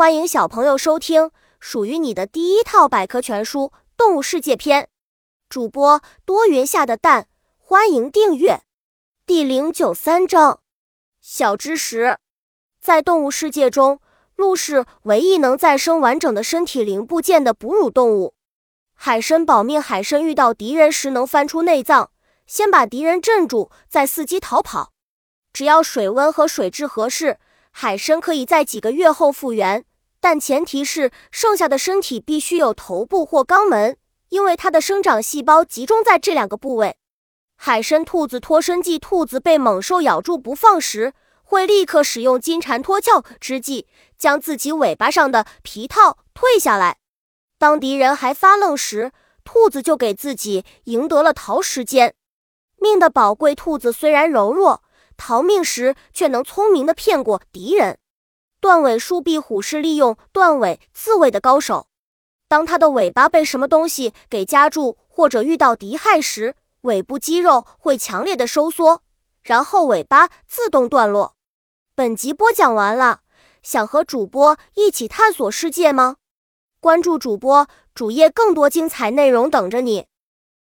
欢迎小朋友收听属于你的第一套百科全书《动物世界》篇。主播多云下的蛋，欢迎订阅。第零九三章：小知识，在动物世界中，鹿是唯一能再生完整的身体零部件的哺乳动物。海参保命，海参遇到敌人时能翻出内脏，先把敌人镇住，再伺机逃跑。只要水温和水质合适。海参可以在几个月后复原，但前提是剩下的身体必须有头部或肛门，因为它的生长细胞集中在这两个部位。海参兔子脱身剂，兔子被猛兽咬住不放时，会立刻使用金蝉脱壳之计，将自己尾巴上的皮套退下来。当敌人还发愣时，兔子就给自己赢得了逃时间。命的宝贵，兔子虽然柔弱。逃命时却能聪明的骗过敌人。断尾树壁虎是利用断尾自卫的高手。当它的尾巴被什么东西给夹住，或者遇到敌害时，尾部肌肉会强烈的收缩，然后尾巴自动断落。本集播讲完了，想和主播一起探索世界吗？关注主播主页，更多精彩内容等着你。